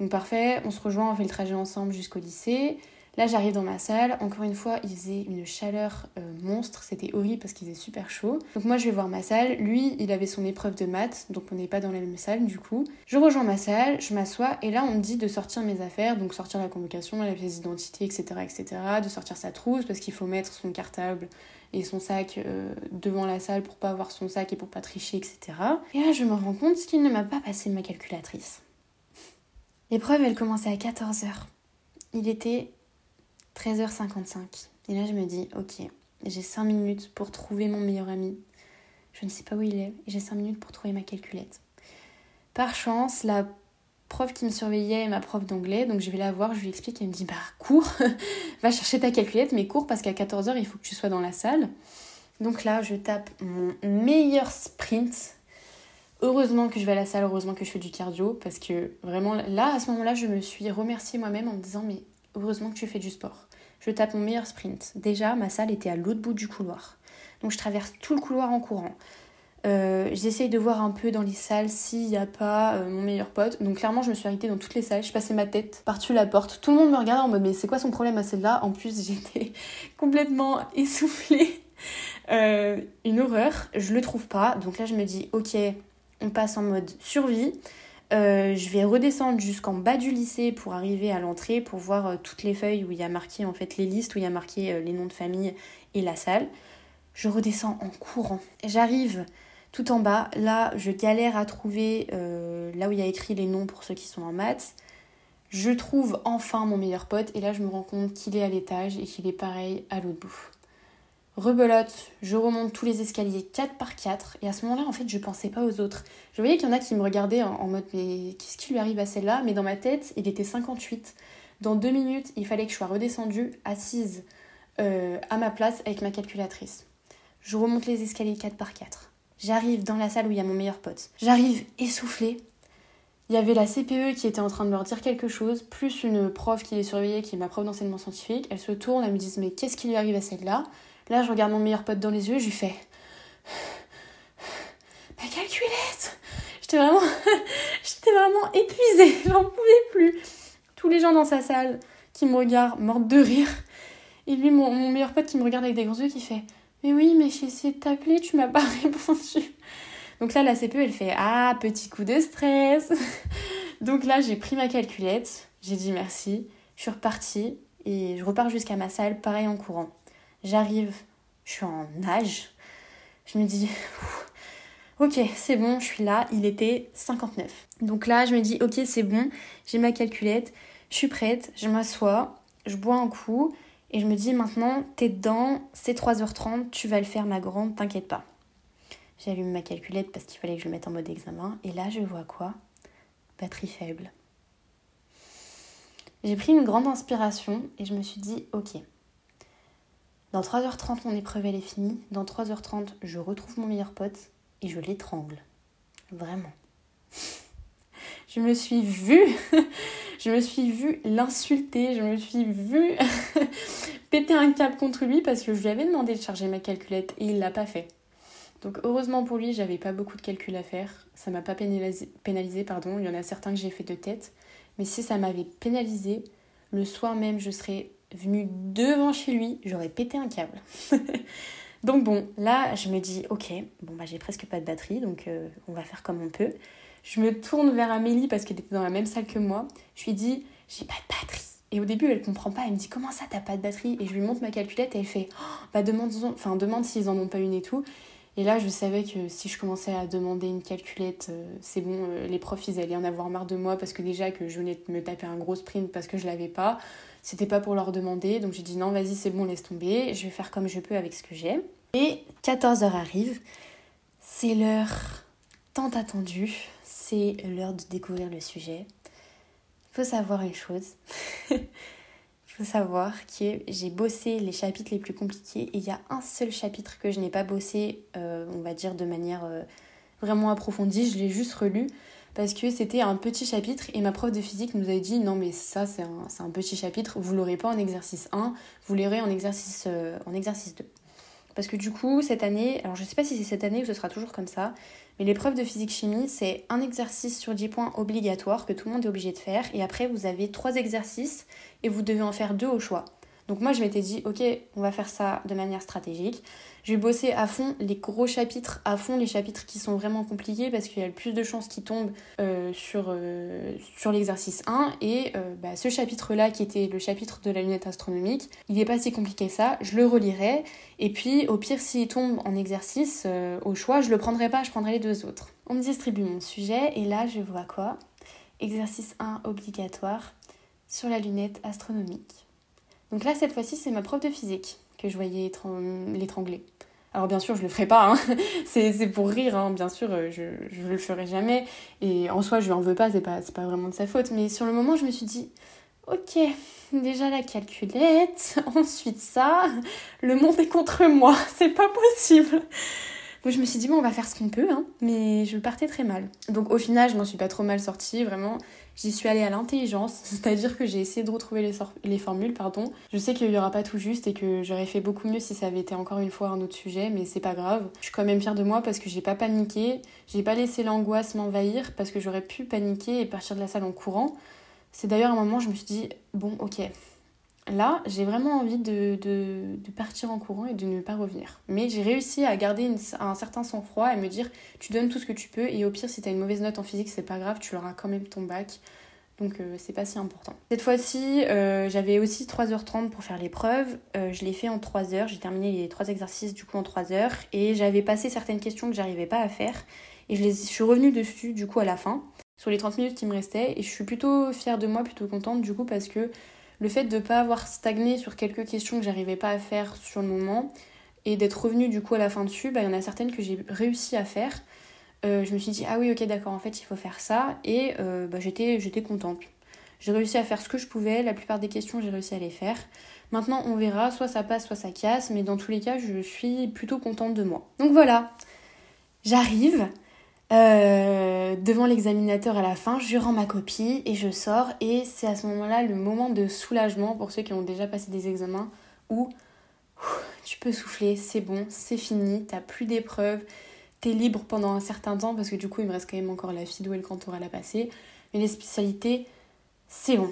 Speaker 1: donc parfait, on se rejoint, on fait le trajet ensemble jusqu'au lycée. Là, j'arrive dans ma salle. Encore une fois, il faisait une chaleur euh, monstre. C'était horrible parce qu'il faisait super chaud. Donc moi, je vais voir ma salle. Lui, il avait son épreuve de maths. Donc on n'est pas dans la même salle du coup. Je rejoins ma salle, je m'assois. Et là, on me dit de sortir mes affaires. Donc sortir la convocation, la pièce d'identité, etc., etc. De sortir sa trousse parce qu'il faut mettre son cartable et son sac euh, devant la salle pour pas avoir son sac et pour pas tricher, etc. Et là, je me rends compte qu'il ne m'a pas passé ma calculatrice. L'épreuve, elle commençait à 14h. Il était 13h55. Et là, je me dis, ok, j'ai 5 minutes pour trouver mon meilleur ami. Je ne sais pas où il est. J'ai 5 minutes pour trouver ma calculette. Par chance, la prof qui me surveillait est ma prof d'anglais, donc je vais la voir, je lui explique, elle me dit, bah cours, va chercher ta calculette, mais cours parce qu'à 14h, il faut que tu sois dans la salle. Donc là, je tape mon meilleur sprint Heureusement que je vais à la salle, heureusement que je fais du cardio, parce que vraiment, là, à ce moment-là, je me suis remerciée moi-même en me disant, mais heureusement que tu fais du sport. Je tape mon meilleur sprint. Déjà, ma salle était à l'autre bout du couloir. Donc, je traverse tout le couloir en courant. Euh, J'essaye de voir un peu dans les salles s'il n'y a pas euh, mon meilleur pote. Donc clairement, je me suis arrêtée dans toutes les salles. Je passais ma tête par-dessus la porte. Tout le monde me regardait en mode mais c'est quoi son problème à celle-là? En plus, j'étais complètement essoufflée. Euh, une horreur. Je le trouve pas. Donc là, je me dis ok, on passe en mode survie. Euh, je vais redescendre jusqu'en bas du lycée pour arriver à l'entrée pour voir euh, toutes les feuilles où il y a marqué en fait les listes, où il y a marqué euh, les noms de famille et la salle. Je redescends en courant. J'arrive tout en bas. Là, je galère à trouver là où il y a écrit les noms pour ceux qui sont en maths. Je trouve enfin mon meilleur pote et là je me rends compte qu'il est à l'étage et qu'il est pareil à l'autre bout rebelote, je remonte tous les escaliers 4 par 4 et à ce moment-là en fait je pensais pas aux autres. Je voyais qu'il y en a qui me regardaient en, mode mais qu'est-ce qui lui arrive à celle-là? Mais dans ma tête il était 58. Dans deux minutes il fallait que je sois redescendue assise euh, à ma place avec ma calculatrice. Je remonte les escaliers 4 par 4. J'arrive dans la salle où il y a mon meilleur pote. J'arrive essoufflée. Il y avait la CPE qui était en train de leur dire quelque chose, plus une prof qui les surveillait, qui est ma prof d'enseignement scientifique. Elle se tourne, elle me dit Mais qu'est-ce qui lui arrive à celle-là? Là, je regarde mon meilleur pote dans les yeux, je lui fais Ma calculette J'étais vraiment, j'étais vraiment épuisée, j'en pouvais plus. Tous les gens dans sa salle qui me regardent, morte de rire. Et lui, mon, mon, meilleur pote qui me regarde avec des grands yeux, qui fait Mais oui, mais j'ai essayé de t'appeler, tu m'as pas répondu. Donc là, la CPE, elle fait Ah, petit coup de stress. Donc là, j'ai pris ma calculette, j'ai dit merci, je suis repartie et je repars jusqu'à ma salle, pareil en courant. J'arrive, je suis en nage. Je me dis, ok, c'est bon, je suis là. Il était 59. Donc là, je me dis, ok, c'est bon, j'ai ma calculette, je suis prête, je m'assois, je bois un coup. Et je me dis maintenant, t'es dedans, c'est 3h30, tu vas le faire ma grande, t'inquiète pas. J'allume ma calculette parce qu'il fallait que je le mette en mode examen. Et là, je vois quoi? Batterie faible. J'ai pris une grande inspiration et je me suis dit, ok, dans 3h30, mon épreuve elle est finie. Dans 3h30, je retrouve mon meilleur pote et je l'étrangle. Vraiment. je me suis vue, je me suis vue l'insulter, je me suis vue péter un câble contre lui parce que je lui avais demandé de charger ma calculette et il l'a pas fait. Donc heureusement pour lui, j'avais pas beaucoup de calculs à faire. Ça m'a pas pénalisé, pénalisé, pardon. Il y en a certains que j'ai fait de tête. Mais si ça m'avait pénalisé, le soir même, je serais venu devant chez lui, j'aurais pété un câble. donc bon, là, je me dis, ok, bon bah j'ai presque pas de batterie, donc euh, on va faire comme on peut. Je me tourne vers Amélie parce qu'elle était dans la même salle que moi. Je lui dis, j'ai pas de batterie. Et au début, elle comprend pas. Elle me dit, comment ça, t'as pas de batterie? Et je lui montre ma calculette et elle fait, oh, bah demande, enfin, demande s'ils en ont pas une et tout. Et là, je savais que si je commençais à demander une calculette, euh, c'est bon, euh, les profs, ils allaient en avoir marre de moi parce que déjà que je venais de me taper un gros sprint parce que je l'avais pas. C'était pas pour leur demander. Donc j'ai dit non, vas-y, c'est bon, laisse tomber. Je vais faire comme je peux avec ce que j'ai. Et 14h arrive. C'est l'heure tant attendue. C'est l'heure de découvrir le sujet. faut savoir une chose. faut savoir que j'ai bossé les chapitres les plus compliqués et il y a un seul chapitre que je n'ai pas bossé, euh, on va dire de manière euh, vraiment approfondie, je l'ai juste relu parce que c'était un petit chapitre et ma prof de physique nous avait dit non mais ça c'est un, petit chapitre, vous l'aurez pas en exercice 1, vous l'aurez en exercice, euh, en exercice 2. Parce que du coup, cette année, alors je sais pas si c'est cette année ou ce sera toujours comme ça, mais l'épreuve de physique-chimie, c'est un exercice sur 10 points obligatoire que tout le monde est obligé de faire. Et après, vous avez trois exercices et vous devez en faire deux au choix. Donc moi, je m'étais dit, ok, on va faire ça de manière stratégique. Je vais bosser à fond les gros chapitres, à fond les chapitres qui sont vraiment compliqués parce qu'il y a le plus de chances qu'ils tombent euh, sur, euh, sur l'exercice 1. Et euh, bah, ce chapitre-là, qui était le chapitre de la lunette astronomique, il n'est pas si compliqué ça. Je le relirai. Et puis, au pire, s'il tombe en exercice, au choix, je le prendrai pas, je prendrai les deux autres. On me distribue mon sujet et là, je vois quoi? Exercice 1 obligatoire sur la lunette astronomique. Donc là, cette fois-ci, c'est ma prof de physique que je voyais l'étrangler. Alors bien sûr, je le ferai pas, hein. c'est pour rire, hein. bien sûr, euh, je, je le ferai jamais. Et en soi, je lui en veux pas, c'est pas, pas vraiment de sa faute. Mais sur le moment, je me suis dit, ok, déjà la calculette, ensuite ça, le monde est contre moi, c'est pas possible. Donc je me suis dit, bon, on va faire ce qu'on peut, hein, mais je partais très mal. Donc au final, je m'en suis pas trop mal sortie, vraiment. J'y suis allée à l'intelligence, c'est-à-dire que j'ai essayé de retrouver les, les formules, pardon. Je sais qu'il y aura pas tout juste et que j'aurais fait beaucoup mieux si ça avait été encore une fois un autre sujet, mais c'est pas grave. Je suis quand même fière de moi parce que j'ai pas paniqué, j'ai pas laissé l'angoisse m'envahir parce que j'aurais pu paniquer et partir de la salle en courant. C'est d'ailleurs un moment où je me suis dit, bon, ok, Là, j'ai vraiment envie de, de, partir en courant et de ne pas revenir. Mais j'ai réussi à garder un certain sang-froid et me dire tu donnes tout ce que tu peux et au pire, si tu as une mauvaise note en physique, c'est pas grave, tu auras quand même ton bac. Donc euh, c'est pas si important. Cette fois-ci, euh, j'avais aussi 3h30 pour faire l'épreuve. Euh, je l'ai fait en 3h. J'ai terminé les trois exercices du coup en 3h. Et j'avais passé certaines questions que j'arrivais pas à faire. Et je, les, je suis revenue dessus du coup à la fin, sur les 30 minutes qui me restaient. Et je suis plutôt fière de moi, plutôt contente du coup parce que le fait de ne pas avoir stagné sur quelques questions que j'arrivais pas à faire sur le moment et d'être revenue du coup à la fin dessus, bah, il y en a certaines que j'ai réussi à faire. Euh, je me suis dit, ah oui, ok, d'accord, en fait, il faut faire ça. Et euh, bah, j'étais, j'étais contente. J'ai réussi à faire ce que je pouvais. La plupart des questions, j'ai réussi à les faire. Maintenant, on verra, soit ça passe, soit ça casse. Mais dans tous les cas, je suis plutôt contente de moi. Donc voilà, j'arrive. Euh, devant l'examinateur à la fin, je rends ma copie et je sors. Et c'est à ce moment-là le moment de soulagement pour ceux qui ont déjà passé des examens où tu peux souffler, c'est bon, c'est fini, t'as plus d'épreuves, t'es libre pendant un certain temps parce que du coup il me reste quand même encore la philo et le cantoral à passer. Mais les spécialités, c'est bon.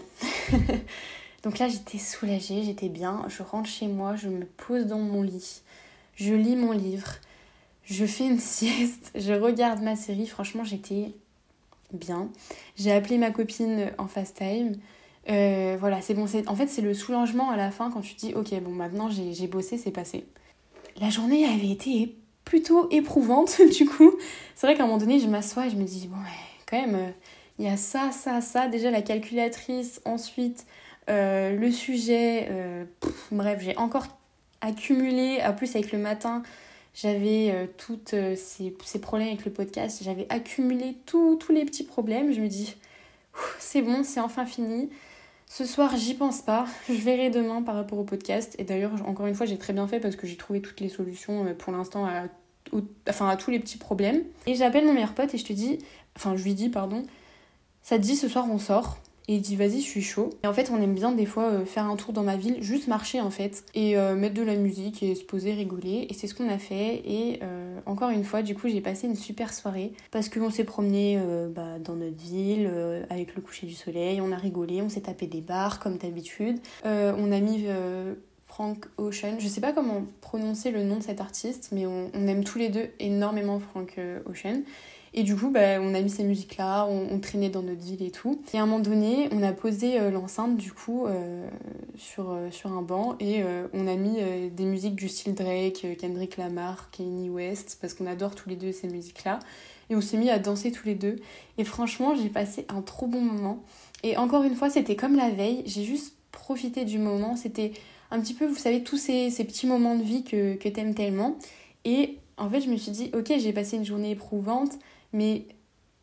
Speaker 1: Donc là j'étais soulagée, j'étais bien, je rentre chez moi, je me pose dans mon lit, je lis mon livre je fais une sieste, je regarde ma série, franchement j'étais bien. J'ai appelé ma copine en fast time. Euh, voilà, c'est bon. En fait, c'est le soulagement à la fin quand tu te dis, ok, bon, maintenant j'ai bossé, c'est passé. La journée avait été plutôt éprouvante, du coup. C'est vrai qu'à un moment donné, je m'assois et je me dis, bon, ouais, quand même, euh, il y a ça, ça, ça. Déjà la calculatrice, ensuite euh, le sujet. bref, j'ai encore accumulé, en plus avec le matin, j'avais euh, tous euh, ces, problèmes avec le podcast, j'avais accumulé tous les petits problèmes. Je me dis, c'est bon, c'est enfin fini. Ce soir, j'y pense pas. Je verrai demain par rapport au podcast. Et d'ailleurs, encore une fois, j'ai très bien fait parce que j'ai trouvé toutes les solutions euh, pour l'instant à, à tous les petits problèmes. Et j'appelle mon meilleur pote et je te dis, enfin, je lui dis, pardon, ça te dit ce soir on sort et il dit vas-y je suis chaud. Et en fait on aime bien des fois euh, faire un tour dans ma ville, juste marcher en fait, et euh, mettre de la musique et se poser, rigoler. Et c'est ce qu'on a fait. Et euh, encore une fois du coup j'ai passé une super soirée parce qu'on s'est promené bah, dans notre ville avec le coucher du soleil, on a rigolé, on s'est tapé des bars comme d'habitude. on a mis... Frank Ocean. Je sais pas comment prononcer le nom de cet artiste, mais on, on aime tous les deux énormément Frank Ocean. Et du coup, bah, on a mis ces musiques-là, on, traînait dans notre ville et tout. Et à un moment donné, on a posé euh, l'enceinte du coup euh, sur, euh, sur un banc et on a mis des musiques du style Drake, Kendrick Lamar, Kanye West, parce qu'on adore tous les deux ces musiques-là. Et on s'est mis à danser tous les deux. Et franchement, j'ai passé un trop bon moment. Et encore une fois, c'était comme la veille, j'ai juste profité du moment. C'était un petit peu, vous savez, tous ces, ces petits moments de vie que, que t'aimes tellement. Et en fait, je me suis dit, ok, j'ai passé une journée éprouvante, mais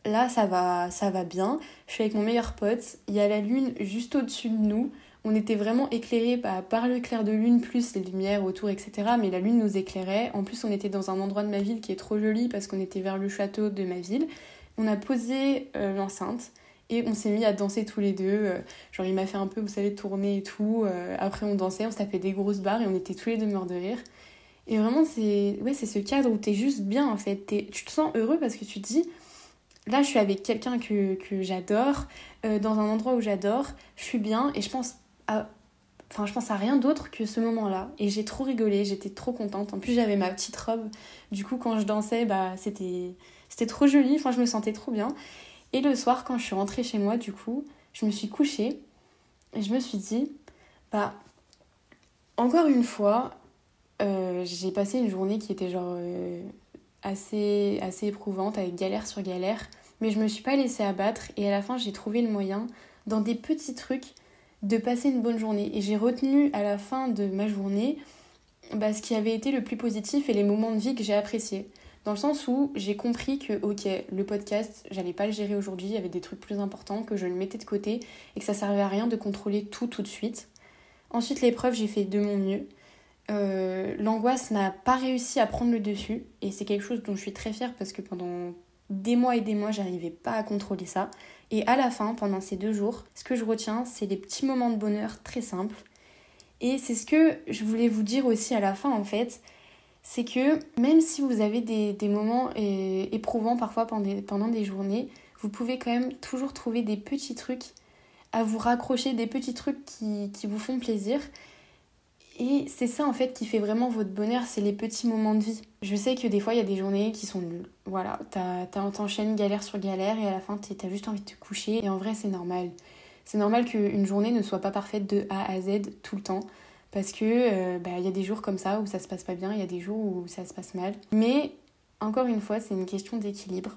Speaker 1: là ça va, ça va bien. Je suis avec mon meilleur pote, il y a la lune juste au-dessus de nous. On était vraiment éclairés par le clair de lune, plus les lumières autour, etc. Mais la lune nous éclairait. En plus, on était dans un endroit de ma ville qui est trop joli parce qu'on était vers le château de ma ville. On a posé euh, l'enceinte et on s'est mis à danser tous les deux. Euh, genre, il m'a fait un peu, vous savez, tourner et tout. Euh, après, on dansait, on se tapait des grosses barres et on était tous les deux morts de rire. Et vraiment, c'est ce cadre où t'es juste bien en fait. tu te sens heureux parce que tu te dis, là, je suis avec quelqu'un que, j'adore, dans un endroit où j'adore, je suis bien et je pense Enfin, je pense à rien d'autre que ce moment-là. Et j'ai trop rigolé, j'étais trop contente. En plus, j'avais ma petite robe. Du coup, quand je dansais, bah, c'était, c'était trop joli. Enfin, je me sentais trop bien. Et le soir, quand je suis rentrée chez moi, du coup, je me suis couchée. Et je me suis dit, bah, encore une fois, euh, j'ai passé une journée qui était genre euh, assez, assez éprouvante, avec galère sur galère. Mais je me suis pas laissée abattre. Et à la fin, j'ai trouvé le moyen, dans des petits trucs, de passer une bonne journée. Et j'ai retenu à la fin de ma journée bah, ce qui avait été le plus positif et les moments de vie que j'ai appréciés. Dans le sens où j'ai compris que, ok, le podcast, j'allais pas le gérer aujourd'hui, il y avait des trucs plus importants, que je le mettais de côté et que ça servait à rien de contrôler tout tout de suite. Ensuite, l'épreuve, j'ai fait de mon mieux. Euh, l'angoisse n'a pas réussi à prendre le dessus et c'est quelque chose dont je suis très fière parce que pendant des mois et des mois, j'arrivais pas à contrôler ça. Et à la fin, pendant ces deux jours, ce que je retiens, c'est des petits moments de bonheur très simples. Et c'est ce que je voulais vous dire aussi à la fin, en fait. C'est que même si vous avez des, moments éprouvants parfois pendant des, journées, vous pouvez quand même toujours trouver des petits trucs à vous raccrocher, des petits trucs qui vous font plaisir. Et c'est ça en fait qui fait vraiment votre bonheur, c'est les petits moments de vie. Je sais que des fois il y a des journées qui sont nulles. Voilà, t'enchaînes galère sur galère et à la fin t'as juste envie de te coucher. Et en vrai c'est normal. C'est normal qu'une journée ne soit pas parfaite de A à Z tout le temps. Parce que euh, bah, il y a des jours comme ça où ça se passe pas bien, il y a des jours où ça se passe mal. Mais encore une fois, c'est une question d'équilibre.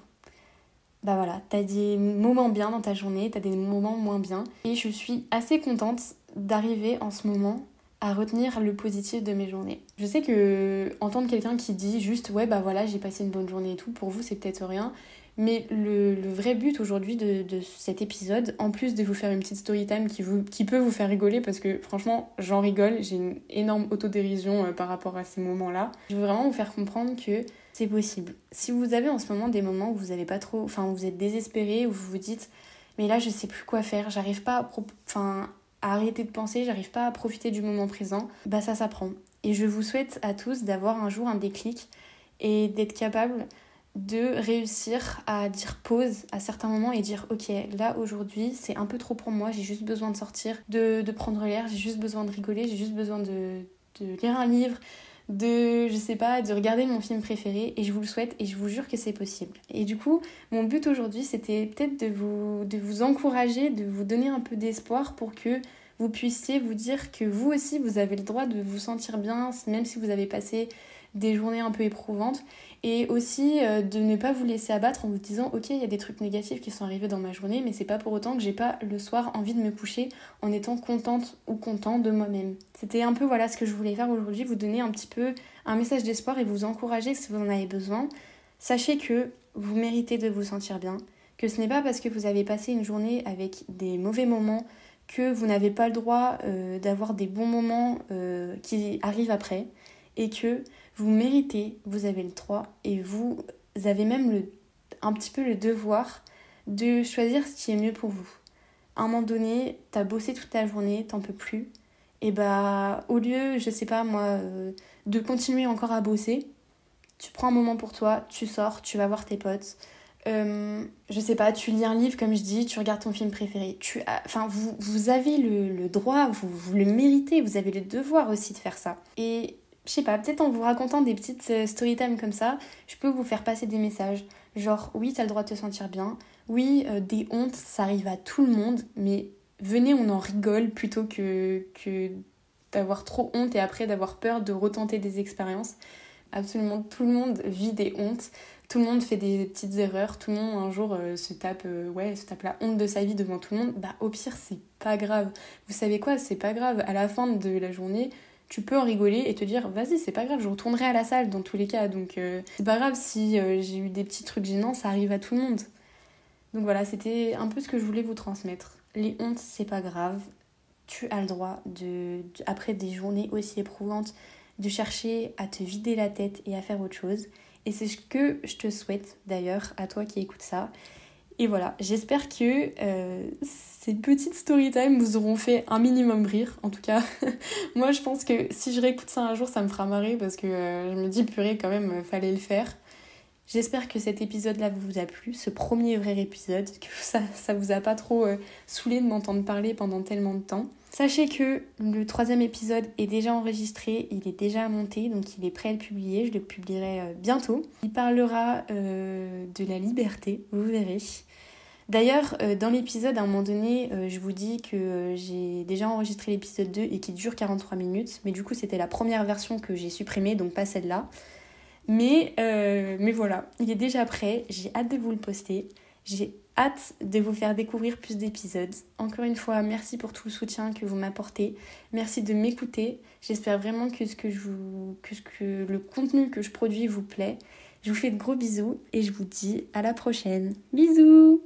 Speaker 1: Bah voilà, t'as des moments bien dans ta journée, t'as des moments moins bien. Et je suis assez contente d'arriver en ce moment à retenir le positif de mes journées. Je sais que entendre quelqu'un qui dit juste ouais bah voilà j'ai passé une bonne journée et tout, pour vous c'est peut-être rien, mais le, vrai but aujourd'hui de, cet épisode, en plus de vous faire une petite story time qui, vous, qui peut vous faire rigoler, parce que franchement j'en rigole, j'ai une énorme autodérision euh, par rapport à ces moments-là, je veux vraiment vous faire comprendre que c'est possible. Si vous avez en ce moment des moments où vous avez pas trop, enfin vous êtes désespéré, où vous vous dites mais là je sais plus quoi faire, j'arrive pas à, enfin, arrêter de penser, j'arrive pas à profiter du moment présent, bah ça s'apprend. Et je vous souhaite à tous d'avoir un jour un déclic et d'être capable de réussir à dire pause à certains moments et dire ok là aujourd'hui c'est un peu trop pour moi j'ai juste besoin de sortir de, prendre l'air j'ai juste besoin de rigoler j'ai juste besoin de lire un livre de, je sais pas, de regarder mon film préféré et je vous le souhaite et je vous jure que c'est possible. Et du coup, mon but aujourd'hui, c'était peut-être de vous, de vous encourager, de vous donner un peu d'espoir pour que vous puissiez vous dire que vous aussi, vous avez le droit de vous sentir bien, même si vous avez passé des journées un peu éprouvantes et aussi euh, de ne pas vous laisser abattre en vous disant ok il y a des trucs négatifs qui sont arrivés dans ma journée mais c'est pas pour autant que j'ai pas le soir envie de me coucher en étant contente ou content de moi-même. C'était un peu voilà ce que je voulais faire aujourd'hui, vous donner un petit peu un message d'espoir et vous encourager si vous en avez besoin. Sachez que vous méritez de vous sentir bien, que ce n'est pas parce que vous avez passé une journée avec des mauvais moments que vous n'avez pas le droit euh, d'avoir des bons moments euh, qui arrivent après et que vous méritez, vous avez le droit et vous avez même le, un petit peu le devoir de choisir ce qui est mieux pour vous. À un moment donné, t'as bossé toute ta journée, t'en peux plus. Et bah, au lieu, je sais pas moi, euh, de continuer encore à bosser, tu prends un moment pour toi, tu sors, tu vas voir tes potes. Euh, je sais pas, tu lis un livre comme je dis, tu regardes ton film préféré. Tu enfin, vous, vous avez le, le droit, vous, vous, le méritez, vous avez le devoir aussi de faire ça. Et je sais pas, peut-être en vous racontant des petites euh, story time comme ça, je peux vous faire passer des messages. Genre, oui, t'as le droit de te sentir bien. Oui, euh, des hontes, ça arrive à tout le monde, mais venez, on en rigole plutôt que, que d'avoir trop honte et après d'avoir peur de retenter des expériences. Absolument tout le monde vit des hontes, tout le monde fait des petites erreurs, tout le monde un jour euh, se tape se tape la honte de sa vie devant tout le monde. Bah au pire, c'est pas grave. Vous savez quoi, c'est pas grave. À la fin de la journée, tu peux en rigoler et te dire vas-y c'est pas grave je retournerai à la salle dans tous les cas donc euh, c'est pas grave si euh, j'ai eu des petits trucs gênants ça arrive à tout le monde Donc voilà, c'était un peu ce que je voulais vous transmettre. Les hontes, c'est pas grave. Tu as le droit de, après des journées aussi éprouvantes, de chercher à te vider la tête et à faire autre chose. Et c'est ce que je te souhaite d'ailleurs à toi qui écoutes ça. Et voilà, j'espère que euh, ces petites story time vous auront fait un minimum rire. En tout cas, moi je pense que si je réécoute ça un jour, ça me fera marrer parce que euh, je me dis purée quand même, euh, fallait le faire. J'espère que cet épisode-là vous a plu, ce premier vrai épisode, que ça, ça vous a pas trop saoulé de m'entendre parler pendant tellement de temps. Sachez que le troisième épisode est déjà enregistré, il est déjà monté, donc il est prêt à le publier, je le publierai euh, bientôt. Il parlera euh, de la liberté, vous verrez. D'ailleurs, euh, dans l'épisode, à un moment donné, je vous dis que j'ai déjà enregistré l'épisode 2 et qui dure 43 minutes, mais du coup c'était la première version que j'ai supprimée, donc pas celle-là. Mais, mais voilà, il est déjà prêt, j'ai hâte de vous le poster. J'ai hâte de vous faire découvrir plus d'épisodes. Encore une fois, merci pour tout le soutien que vous m'apportez. Merci de m'écouter. J'espère vraiment que, ce que, que le contenu que je produis vous plaît. Je vous fais de gros bisous et je vous dis à la prochaine. Bisous